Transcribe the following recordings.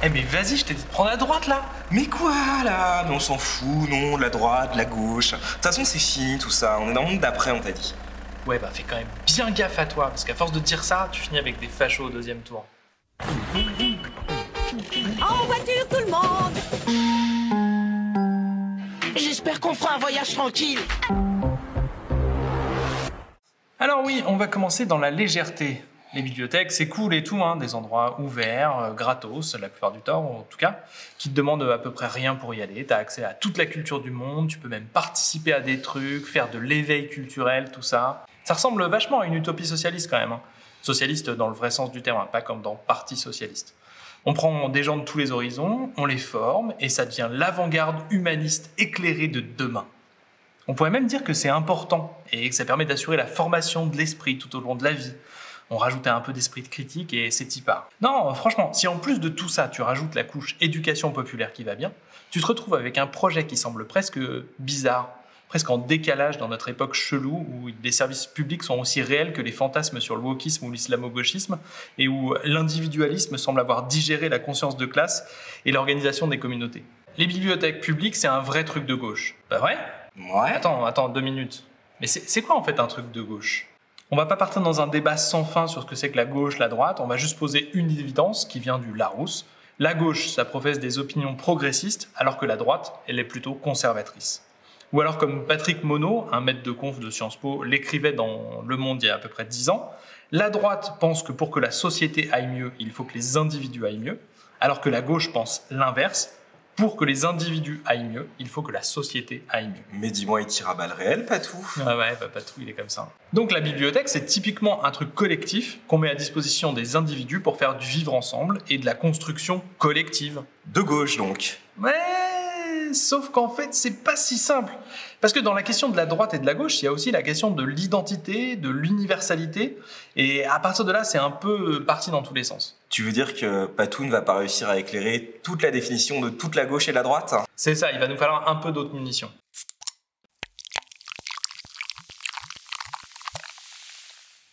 Eh mais vas-y, je t'ai dit de prendre la droite là Mais quoi là? Mais on s'en fout, non, la droite, la gauche. De toute façon, c'est fini tout ça. On est dans le monde d'après, on t'a dit. Ouais bah fais quand même bien gaffe à toi, parce qu'à force de dire ça, tu finis avec des fachos au deuxième tour. En voiture, tout le monde J'espère qu'on fera un voyage tranquille. Alors oui, on va commencer dans la légèreté. Les bibliothèques, c'est cool et tout, hein, des endroits ouverts, euh, gratos, la plupart du temps en tout cas, qui te demandent à peu près rien pour y aller. Tu as accès à toute la culture du monde, tu peux même participer à des trucs, faire de l'éveil culturel, tout ça. Ça ressemble vachement à une utopie socialiste quand même. hein. Socialiste dans le vrai sens du terme, hein, pas comme dans Parti socialiste. On prend des gens de tous les horizons, on les forme, et ça devient l'avant-garde humaniste éclairée de demain. On pourrait même dire que c'est important et que ça permet d'assurer la formation de l'esprit tout au long de la vie. On rajoutait un peu d'esprit de critique et c'est y part. Non, franchement, si en plus de tout ça, tu rajoutes la couche éducation populaire qui va bien, tu te retrouves avec un projet qui semble presque bizarre, presque en décalage dans notre époque chelou où les services publics sont aussi réels que les fantasmes sur le wokisme ou l'islamo-gauchisme et où l'individualisme semble avoir digéré la conscience de classe et l'organisation des communautés. Les bibliothèques publiques, c'est un vrai truc de gauche. Pas vrai Ouais. Attends, attends, deux minutes. Mais c'est c'est quoi en fait un truc de gauche? On va pas partir dans un débat sans fin sur ce que c'est que la gauche, la droite, on va juste poser une évidence qui vient du Larousse. La gauche, ça professe des opinions progressistes, alors que la droite, elle est plutôt conservatrice. Ou alors comme Patrick Monod, un maître de conf de Sciences Po, l'écrivait dans Le Monde il y a à peu près dix ans, la droite pense que pour que la société aille mieux, il faut que les individus aillent mieux, alors que la gauche pense l'inverse, pour que les individus aillent mieux, il faut que la société aille mieux. Mais dis-moi, il tire à balles réelles, pas tout. Ah ouais, bah, pas tout, il est comme ça. Donc la bibliothèque, c'est typiquement un truc collectif qu'on met à disposition des individus pour faire du vivre ensemble et de la construction collective. De gauche donc. Ouais, sauf qu'en fait, c'est pas si simple. Parce que dans la question de la droite et de la gauche, il y a aussi la question de l'identité, de l'universalité. Et à partir de là, c'est un peu parti dans tous les sens. Tu veux dire que Patou ne va pas réussir à éclairer toute la définition de toute la gauche et la droite? C'est ça, il va nous falloir un peu d'autres munitions.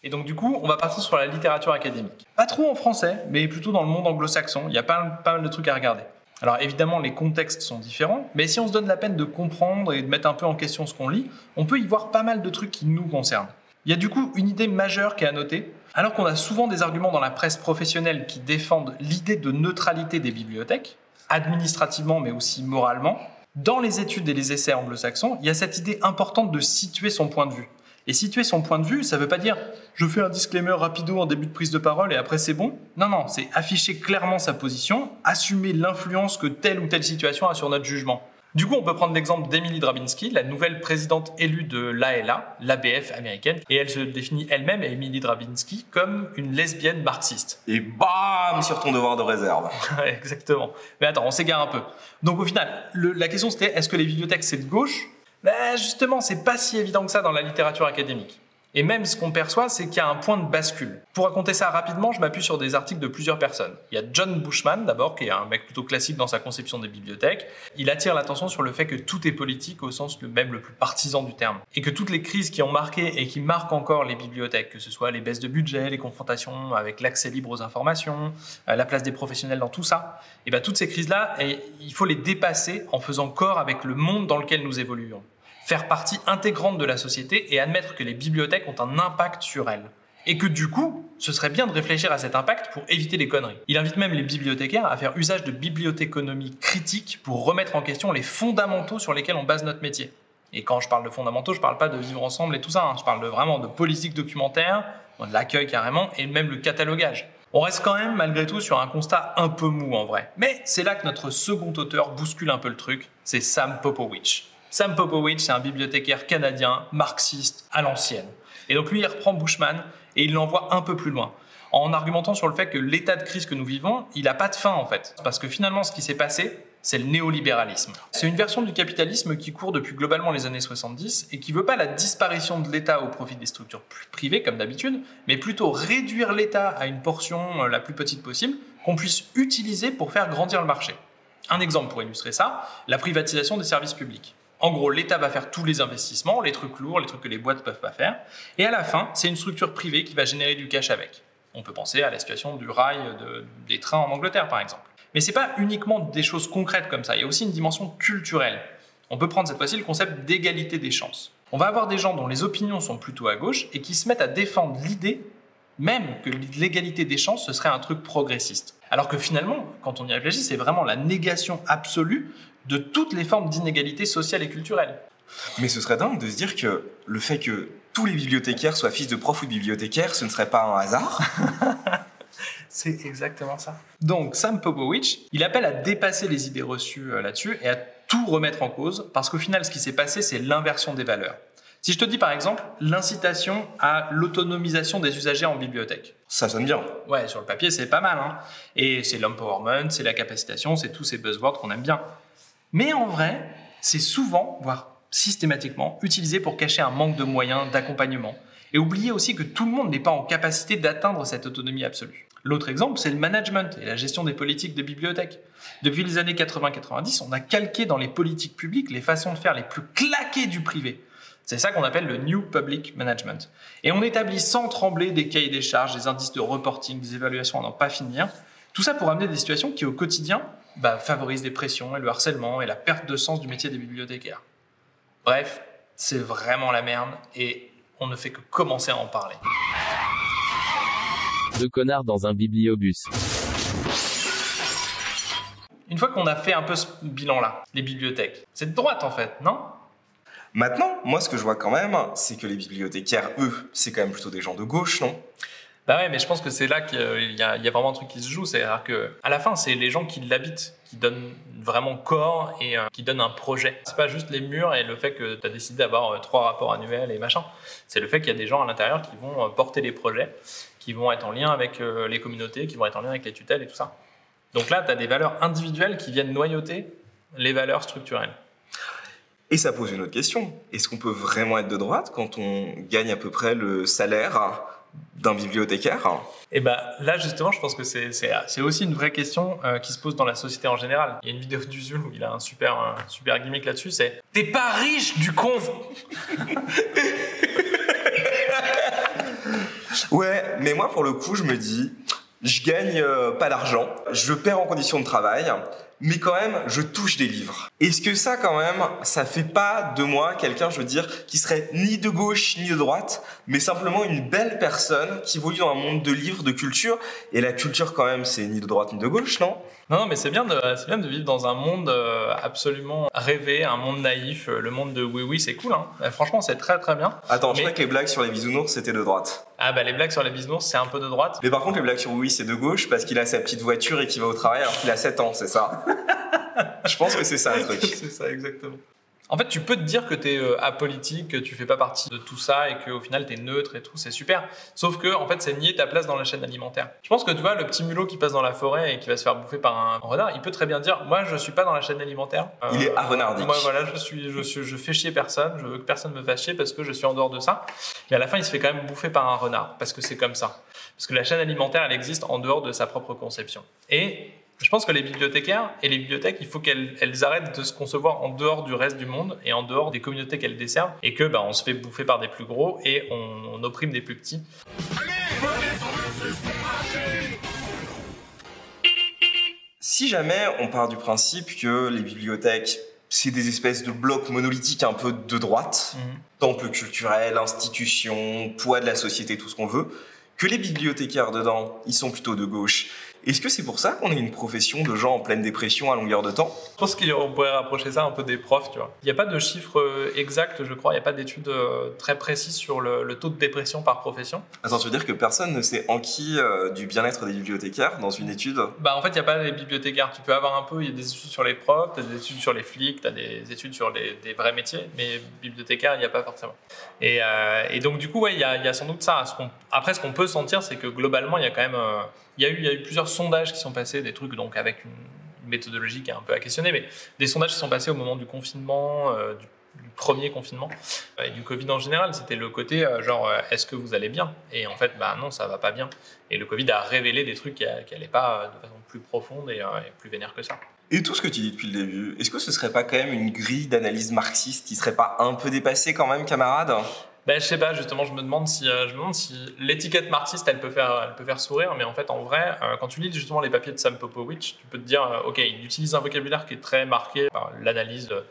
Et donc du coup, on va partir sur la littérature académique. Pas trop en français, mais plutôt dans le monde anglo-saxon. Il y a pas, pas mal de trucs à regarder. Alors évidemment, les contextes sont différents, mais si on se donne la peine de comprendre et de mettre un peu en question ce qu'on lit, on peut y voir pas mal de trucs qui nous concernent. Il y a du coup une idée majeure qui est à noter. Alors qu'on a souvent des arguments dans la presse professionnelle qui défendent l'idée de neutralité des bibliothèques, administrativement mais aussi moralement, dans les études et les essais anglo-saxons, il y a cette idée importante de situer son point de vue. Et situer son point de vue, ça ne veut pas dire je fais un disclaimer rapido en début de prise de parole et après c'est bon. Non, non, c'est afficher clairement sa position, assumer l'influence que telle ou telle situation a sur notre jugement. Du coup, on peut prendre l'exemple d'Emily Drabinsky, la nouvelle présidente élue de l'ALA, l'ABF américaine, et elle se définit elle-même, Emily Drabinsky, comme une lesbienne marxiste. Et bam sur ton devoir de réserve. Exactement. Mais attends, on s'égare un peu. Donc au final, le- la question c'était est-ce que les bibliothèques c'est de gauche ben, Justement, c'est pas si évident que ça dans la littérature académique. Et même ce qu'on perçoit, c'est qu'il y a un point de bascule. Pour raconter ça rapidement, je m'appuie sur des articles de plusieurs personnes. Il y a John Bushman, d'abord, qui est un mec plutôt classique dans sa conception des bibliothèques. Il attire l'attention sur le fait que tout est politique au sens le même le plus partisan du terme. Et que toutes les crises qui ont marqué et qui marquent encore les bibliothèques, que ce soit les baisses de budget, les confrontations avec l'accès libre aux informations, euh, la place des professionnels dans tout ça, et ben toutes ces crises-là, il faut les dépasser en faisant corps avec le monde dans lequel nous évoluons faire partie intégrante de la société et admettre que les bibliothèques ont un impact sur elle. Et que du coup, ce serait bien de réfléchir à cet impact pour éviter les conneries. Il invite même les bibliothécaires à faire usage de bibliothéconomie critique pour remettre en question les fondamentaux sur lesquels on base notre métier. Et quand je parle de fondamentaux, je parle pas de vivre ensemble et tout ça, hein. je parle vraiment de politique documentaire, de l'accueil carrément, et même le catalogage. On reste quand même malgré tout sur un constat un peu mou en vrai. Mais c'est là que notre second auteur bouscule un peu le truc, c'est Sam Popowich. Sam Popowich, c'est un bibliothécaire canadien, marxiste, à l'ancienne. Et donc lui, il reprend Bushman et il l'envoie un peu plus loin, en argumentant sur le fait que l'état de crise que nous vivons, il n'a pas de fin en fait. Parce que finalement, ce qui s'est passé, c'est le néolibéralisme. C'est une version du capitalisme qui court depuis globalement les années 70 et qui veut pas la disparition de l'État au profit des structures privées comme d'habitude, mais plutôt réduire l'État à une portion euh, la plus petite possible qu'on puisse utiliser pour faire grandir le marché. Un exemple pour illustrer ça, la privatisation des services publics. En gros, l'État va faire tous les investissements, les trucs lourds, les trucs que les boîtes peuvent pas faire, et à la fin, c'est une structure privée qui va générer du cash avec. On peut penser à la situation du rail de- des trains en Angleterre, par exemple. Mais c'est pas uniquement des choses concrètes comme ça, il y a aussi une dimension culturelle. On peut prendre cette fois-ci le concept d'égalité des chances. On va avoir des gens dont les opinions sont plutôt à gauche et qui se mettent à défendre l'idée même que l'égalité des chances, ce serait un truc progressiste. Alors que finalement, quand on y réfléchit, c'est vraiment la négation absolue de toutes les formes d'inégalité sociale et culturelle. Mais ce serait dingue de se dire que le fait que tous les bibliothécaires soient fils de prof ou de bibliothécaire, ce ne serait pas un hasard. C'est exactement ça. Donc Sam Popovich, il appelle à dépasser les idées reçues euh, là-dessus et à tout remettre en cause, parce qu'au final, ce qui s'est passé, c'est l'inversion des valeurs. Si je te dis par exemple l'incitation à l'autonomisation des usagers en bibliothèque, Ça sonne bien. Ouais, sur le papier, c'est pas mal. Hein. Et c'est l'empowerment, c'est la capacitation, c'est tous ces buzzwords qu'on aime bien. Mais en vrai, c'est souvent, voire systématiquement, utilisé pour cacher un manque de moyens, d'accompagnement. Et oublier aussi que tout le monde n'est pas en capacité d'atteindre cette autonomie absolue. L'autre exemple, c'est le management et la gestion des politiques de bibliothèques. Depuis les années 80-90, on a calqué dans les politiques publiques les façons de faire les plus claquées du privé. C'est ça qu'on appelle le New Public Management. Et on établit sans trembler des cahiers des charges, des indices de reporting, des évaluations à n'en pas finir. Tout ça pour amener des situations qui, au quotidien, bah, favorisent des pressions et le harcèlement et la perte de sens du métier des bibliothécaires. Bref, c'est vraiment la merde et on ne fait que commencer à en parler. Deux connards dans un bibliobus. Une fois qu'on a fait un peu ce bilan-là, les bibliothèques, c'est de droite en fait, non? Maintenant, moi, ce que je vois quand même, c'est que les bibliothécaires, eux, c'est quand même plutôt des gens de gauche, non? Bah ouais, mais je pense que c'est là qu'il il y a vraiment un truc qui se joue. C'est-à-dire que, à la fin, c'est les gens qui l'habitent, qui donnent vraiment corps et euh, qui donnent un projet. C'est pas juste les murs et le fait que tu as décidé d'avoir euh, trois rapports annuels et machin. C'est le fait qu'il y a des gens à l'intérieur qui vont euh, porter les projets, qui vont être en lien avec euh, les communautés, qui vont être en lien avec les tutelles et tout ça. Donc là, tu as des valeurs individuelles qui viennent noyauter les valeurs structurelles. Et ça pose une autre question. Est-ce qu'on peut vraiment être de droite quand on gagne à peu près le salaire d'un bibliothécaire? Et ben là justement, je pense que c'est aussi une vraie question euh, qui se pose dans la société en général. Il y a une vidéo d'Usul où il a un super un super gimmick là-dessus. C'est t'es pas riche du con. Ouais, mais moi, pour le coup, je me dis, je gagne euh, pas d'argent, je perds en conditions de travail, mais quand même, je touche des livres. Est-ce que ça, quand même, ça fait pas de moi quelqu'un, je veux dire, qui serait ni de gauche ni de droite, mais simplement une belle personne qui évolue dans un monde de livres, de culture, et la culture, quand même, c'est ni de droite ni de gauche, non? Non, non, mais c'est bien de c'est bien de vivre dans un monde euh, absolument rêvé, un monde naïf, euh, le monde de oui oui, c'est cool. Hein. Euh, franchement, c'est très très bien. Attends, je crois que les blagues sur les bisounours, c'était de droite. Ah bah les blagues sur les bisounours, c'est un peu de droite. Mais par contre, les blagues sur oui, c'est de gauche parce qu'il a sa petite voiture et qu'il va au travail alors qu'il a 7 ans, c'est ça? Je pense que c'est ça le truc. c'est ça exactement. En fait, tu peux te dire que tu es apolitique, que tu fais pas partie de tout ça et qu'au final tu es neutre et tout, c'est super. Sauf que en fait, c'est nier ta place dans la chaîne alimentaire. Je pense que tu vois le petit mulot qui passe dans la forêt et qui va se faire bouffer par un renard, il peut très bien dire moi je suis pas dans la chaîne alimentaire. Euh, Il est arenardique. Moi voilà, je suis je suis je fais chier personne, je veux que personne me fasse chier parce que je suis en dehors de ça. Mais à la fin, il se fait quand même bouffer par un renard parce que c'est comme ça. Parce que la chaîne alimentaire, elle existe en dehors de sa propre conception. Et je pense que les bibliothécaires et les bibliothèques, il faut qu'elles elles arrêtent de se concevoir en dehors du reste du monde et en dehors des communautés qu'elles desservent et que bah, on se fait bouffer par des plus gros et on, on opprime des plus petits. Si jamais on part du principe que les bibliothèques, c'est des espèces de blocs monolithiques un peu de droite, temple culturel, institution, poids de la société, tout ce qu'on veut, que les bibliothécaires dedans, ils sont plutôt de gauche. Est-ce que c'est pour ça qu'on est une profession de gens en pleine dépression à longueur de temps? Je pense qu'on pourrait rapprocher ça un peu des profs, tu vois. Il n'y a pas de chiffre euh, exact, je crois, il n'y a pas d'études euh, très précises sur le, le taux de dépression par profession. Attends, tu veux dire que personne ne s'est enquis euh, du bien-être des bibliothécaires dans une étude? Bah en fait, il n'y a pas les bibliothécaires. Tu peux avoir un peu, il y a des études sur les profs, tu as des études sur les flics, tu as des études sur les, des vrais métiers, mais bibliothécaires, il n'y a pas forcément. Et, euh, et donc du coup, ouais, il y a, il y a sans doute ça. Ce qu'on- après, ce qu'on peut sentir, c'est que globalement, il y a quand même... euh, il y, a eu, plusieurs sondages qui sont passés, des trucs donc avec une, méthodologie qui est un peu à questionner, mais des sondages qui sont passés au moment du confinement, euh, du, premier confinement, euh, et du Covid en général. C'était le côté genre, est-ce que vous allez bien? Et en fait, bah non, ça va pas bien. Et le Covid a révélé des trucs qui n'allaient pas de façon plus profonde et plus vénère que ça. Et tout ce que tu dis depuis le début, est-ce que ce serait pas quand même une grille d'analyse marxiste qui serait pas un peu dépassée quand même, camarade Ben, je sais pas, justement, je me demande si, euh, si l'étiquette marxiste, elle peut faire, elle peut faire sourire, mais en fait, en vrai, euh, quand tu lis justement les papiers de Sam Popovich, tu peux te dire, euh, ok, il utilise un vocabulaire qui est très marqué par l'analyse de,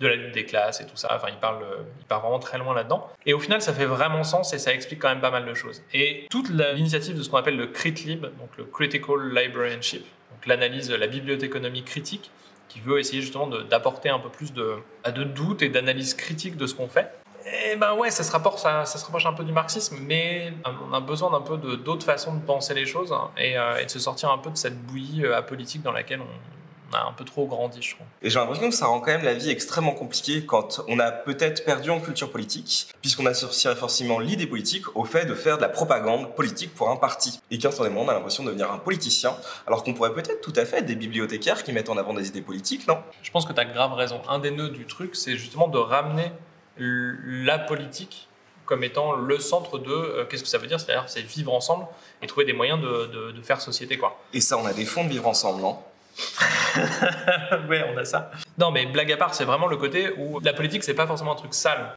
la lutte des classes et tout ça. Enfin, il parle, il part vraiment très loin là-dedans. Et au final, ça fait vraiment sens et ça explique quand même pas mal de choses. Et toute l'initiative de ce qu'on appelle le CritLib, donc le Critical Librarianship, donc l'analyse, la bibliothéconomie critique, qui veut essayer justement d'apporter un peu plus de, bah, de doute et d'analyse critique de ce qu'on fait. Et ben ouais, ça se rapproche, ça, ça se rapproche un peu du marxisme, mais on a besoin d'un peu d'autres façons de penser les choses hein, et, euh, et de se sortir un peu de cette bouillie euh, apolitique dans laquelle on, a un peu trop grandi, je trouve. Et j'ai l'impression que ça rend quand même la vie extrêmement compliquée quand on a peut-être perdu en culture politique, puisqu'on associerait forcément l'idée politique au fait de faire de la propagande politique pour un parti. Et qu'instantanément, on a l'impression de devenir un politicien, alors qu'on pourrait peut-être tout à fait être des bibliothécaires qui mettent en avant des idées politiques, non? Je pense que tu as grave raison. Un des nœuds du truc, c'est justement de ramener la politique comme étant le centre de euh, qu'est-ce que ça veut dire? C'est-à-dire, c'est vivre ensemble et trouver des moyens de, de- de faire société, quoi. Et ça, on a des fonds de vivre ensemble, non? Ouais, on a ça. Non, mais blague à part, c'est vraiment le côté où la politique, c'est pas forcément un truc sale.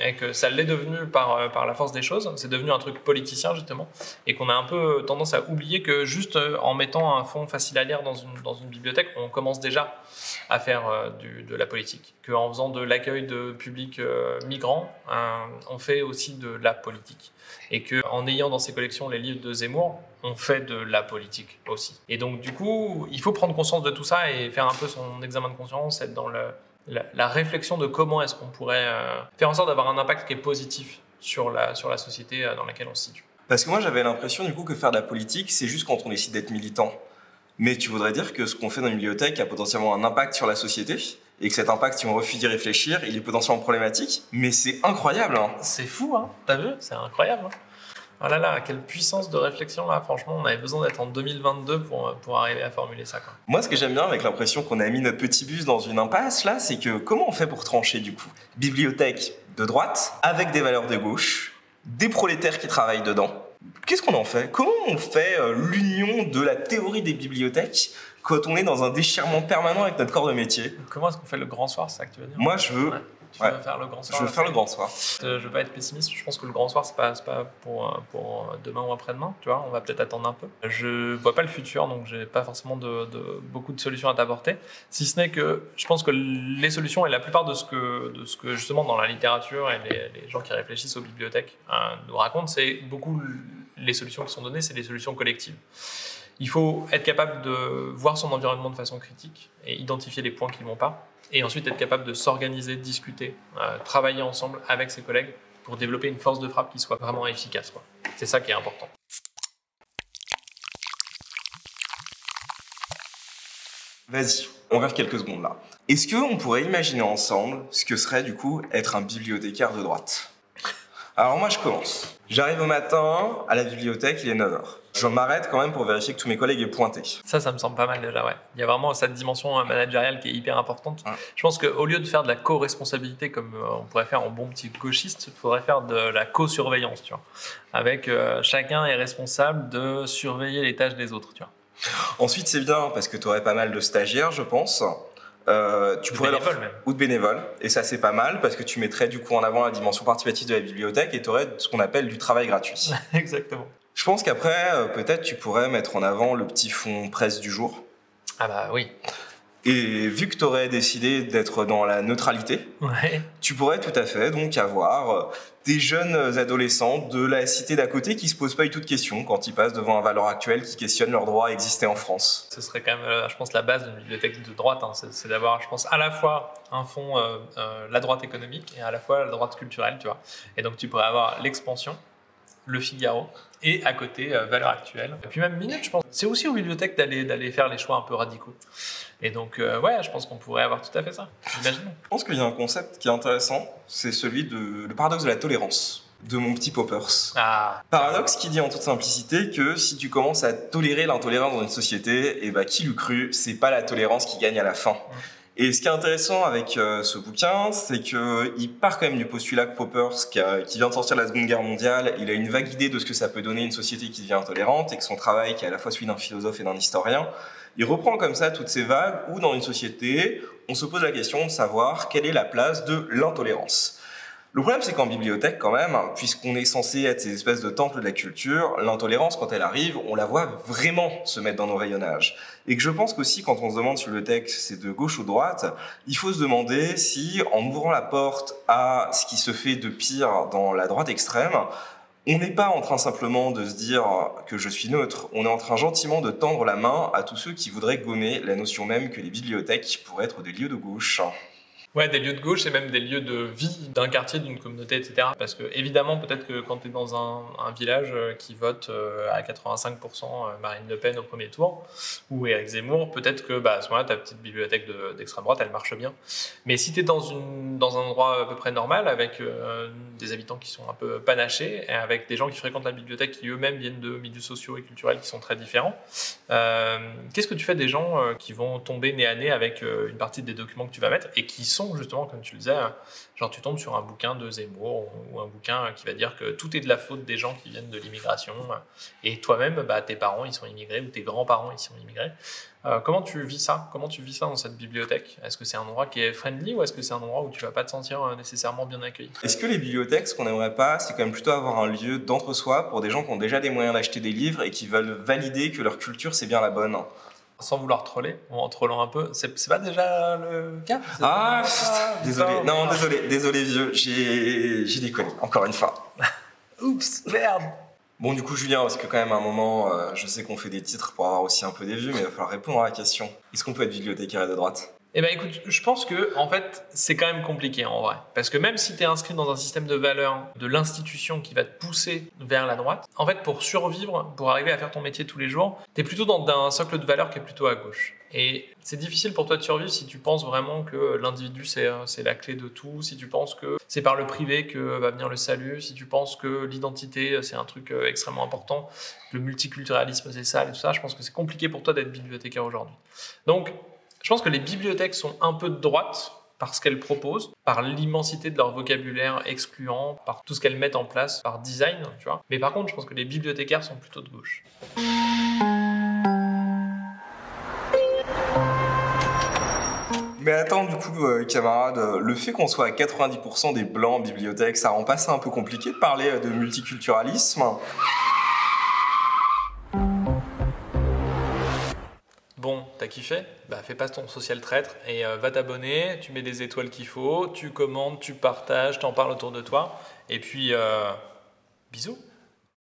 Et que ça l'est devenu par, euh, par la force des choses. C'est devenu un truc politicien, justement. Et qu'on a un peu tendance à oublier que juste euh, en mettant un fond facile à lire dans une, bibliothèque, on commence déjà à faire euh, de la politique. Qu'en faisant de l'accueil de publics euh, migrants, euh, on fait aussi de la politique. Et qu'en ayant dans ses collections les livres de Zemmour, on fait de la politique aussi. Et donc, du coup, il faut prendre conscience de tout ça et faire un peu son examen de conscience, être dans le, la, la réflexion de comment est-ce qu'on pourrait euh, faire en sorte d'avoir un impact qui est positif sur la, sur la société euh, dans laquelle on se situe. Parce que moi, j'avais l'impression du coup que faire de la politique, c'est juste quand on décide d'être militant. Mais tu voudrais dire que ce qu'on fait dans une bibliothèque a potentiellement un impact sur la société et que cet impact, si on refuse d'y réfléchir, il est potentiellement problématique. Mais c'est incroyable, hein C'est fou, hein T'as vu? C'est incroyable. Hein oh là là, quelle puissance de réflexion là. Franchement, on avait besoin d'être en 2022 pour, pour arriver à formuler ça. Quoi. Moi, ce que j'aime bien avec l'impression qu'on a mis notre petit bus dans une impasse, là, c'est que comment on fait pour trancher, du coup? Bibliothèque de droite, avec des valeurs de gauche, des prolétaires qui travaillent dedans. Qu'est-ce qu'on en fait? Comment on fait euh, l'union de la théorie des bibliothèques quand on est dans un déchirement permanent avec notre corps de métier? Comment est-ce qu'on fait le grand soir, c'est ça que tu veux dire? Moi, je veux, Ouais. Tu ouais. veux faire le grand soir je veux faire le grand soir. Euh, Je veux pas être pessimiste, je pense que le grand soir, c'est pas, pas pour, euh, pour demain ou après-demain, tu vois, on va peut-être attendre un peu. Je vois pas le futur, donc j'ai pas forcément de, de- beaucoup de solutions à t'apporter, si ce n'est que je pense que les solutions et la plupart de ce que, de ce que justement dans la littérature et les, les gens qui réfléchissent aux bibliothèques euh, nous racontent, c'est beaucoup les solutions qui sont données, c'est des solutions collectives. Il faut être capable de voir son environnement de façon critique et identifier les points qui ne vont pas. Et ensuite être capable de s'organiser, discuter, euh, travailler ensemble avec ses collègues pour développer une force de frappe qui soit vraiment efficace. C'est ça qui est important. Vas-y, on rêve quelques secondes là. Est-ce qu'on pourrait imaginer ensemble ce que serait du coup être un bibliothécaire de droite? Alors moi je commence. J'arrive au matin à la bibliothèque, il est 9h. Je m'arrête quand même pour vérifier que tous mes collègues aient pointé. Ça, ça me semble pas mal déjà, ouais. Il y a vraiment cette dimension euh, managériale qui est hyper importante. Je pense qu'au lieu de faire de la co-responsabilité comme euh, on pourrait faire en bon petit gauchiste, il faudrait faire de la co-surveillance, tu vois. Avec euh, chacun est responsable de surveiller les tâches des autres, tu vois. Ensuite c'est bien parce que tu aurais pas mal de stagiaires je pense. Euh, tu Ou pourrais leur- bénévoles, même. ou de bénévoles. Et ça, c'est pas mal parce que tu mettrais du coup en avant la dimension participative de la bibliothèque et tu aurais ce qu'on appelle du travail gratuit. Exactement. Je pense qu'après, euh, peut-être tu pourrais mettre en avant le petit fond presse du jour. Ah bah oui. Et vu que tu aurais décidé d'être dans la neutralité, Ouais. tu pourrais tout à fait donc avoir euh, des jeunes adolescents de la cité d'à côté qui se posent pas du tout de questions quand ils passent devant un valeur actuel qui questionne leur droit à exister en France. Ce serait quand même, euh, je pense, la base d'une bibliothèque de droite. hein. C'est d'avoir, je pense, à la fois un fonds, euh, euh, la droite économique et à la fois la droite culturelle, tu vois. Et donc, tu pourrais avoir l'expansion, le Figaro, et à côté, euh, Valeurs Actuelles. Et puis même Minute, je pense. C'est aussi aux bibliothèques d'aller d'aller faire les choix un peu radicaux. Et donc, euh, ouais, je pense qu'on pourrait avoir tout à fait ça. J'imagine. Je pense qu'il y a un concept qui est intéressant, c'est celui de le paradoxe de la tolérance de mon petit Poppers. Ah, Paradoxe qui dit en toute simplicité que si tu commences à tolérer l'intolérance dans une société, et bah qui l'eût cru, c'est pas la tolérance qui gagne à la fin. Et ce qui est intéressant avec euh, ce bouquin, c'est que il part quand même du postulat que Poppers, qui, qui vient de sortir de la Seconde Guerre mondiale, il a une vague idée de ce que ça peut donner une société qui devient intolérante, et que son travail, qui est à la fois celui d'un philosophe et d'un historien, il reprend comme ça toutes ces vagues où dans une société, on se pose la question de savoir quelle est la place de l'intolérance. Le problème, c'est qu'en bibliothèque, quand même, puisqu'on est censé être ces espèces de temples de la culture, l'intolérance, quand elle arrive, on la voit vraiment se mettre dans nos rayonnages. Et que je pense qu'aussi, quand on se demande si le texte c'est de gauche ou droite, il faut se demander si, en ouvrant la porte à ce qui se fait de pire dans la droite extrême, on n'est pas en train simplement de se dire que je suis neutre, on est en train gentiment de tendre la main à tous ceux qui voudraient gommer la notion même que les bibliothèques pourraient être des lieux de gauche. Ouais, des lieux de gauche et même des lieux de vie d'un quartier, d'une communauté, etc. Parce que, évidemment, peut-être que quand tu es dans un, village euh, qui vote euh, à 85% euh, Marine Le Pen au premier tour, ou Éric Zemmour, peut-être que bah, à ce moment-là, ta petite bibliothèque d'extrême droite, elle marche bien. Mais si tu es dans, un endroit à peu près normal, avec des habitants qui sont un peu panachés, et avec des gens qui fréquentent la bibliothèque qui eux-mêmes viennent de milieux sociaux et culturels qui sont très différents, qu'est-ce que tu fais des gens qui vont tomber nez à nez avec une partie des documents que tu vas mettre et qui sont justement, comme tu le disais, genre tu tombes sur un bouquin de Zemmour ou un bouquin qui va dire que tout est de la faute des gens qui viennent de l'immigration. Et toi-même, bah, tes parents, ils sont immigrés ou tes grands-parents, ils sont immigrés. Euh, comment tu vis ça? Comment tu vis ça dans cette bibliothèque? Est-ce que c'est un endroit qui est friendly ou est-ce que c'est un endroit où tu vas pas te sentir euh, nécessairement bien accueilli? Est-ce que les bibliothèques, ce qu'on aimerait pas, c'est quand même plutôt avoir un lieu d'entre-soi pour des gens qui ont déjà des moyens d'acheter des livres et qui veulent valider que leur culture c'est bien la bonne? Sans vouloir troller, ou en trollant un peu, c'est pas déjà le cas? Ah, désolé, non, désolé, désolé vieux, j'ai déconné, encore une fois. Oups, merde. Bon, du coup, Julien, parce que quand même, à un moment, euh, je sais qu'on fait des titres pour avoir aussi un peu des vues, mais il va falloir répondre à la question. Est-ce qu'on peut être bibliothécaire de droite? Eh ben écoute, je pense que en fait, c'est quand même compliqué en vrai. Parce que même si tu es inscrit dans un système de valeurs de l'institution qui va te pousser vers la droite, en fait, pour survivre, pour arriver à faire ton métier tous les jours, tu es plutôt dans un socle de valeurs qui est plutôt à gauche. Et c'est difficile pour toi de survivre si tu penses vraiment que l'individu c'est la clé de tout, si tu penses que c'est par le privé que va venir le salut, si tu penses que l'identité c'est un truc euh, extrêmement important, le multiculturalisme c'est ça et tout ça, je pense que c'est compliqué pour toi d'être bibliothécaire aujourd'hui. Donc je pense que les bibliothèques sont un peu de droite par ce qu'elles proposent, par l'immensité de leur vocabulaire excluant, par tout ce qu'elles mettent en place, par design, tu vois. Mais par contre, je pense que les bibliothécaires sont plutôt de gauche. Mais attends, du coup, euh, camarade, le fait qu'on soit à 90% des blancs en bibliothèque, ça rend pas ça un peu compliqué de parler de multiculturalisme? T'as kiffé Bah fais pas ton social traître et euh, va t'abonner, tu mets des étoiles qu'il faut, tu commandes, tu partages, t'en parles autour de toi. Et puis, euh, bisous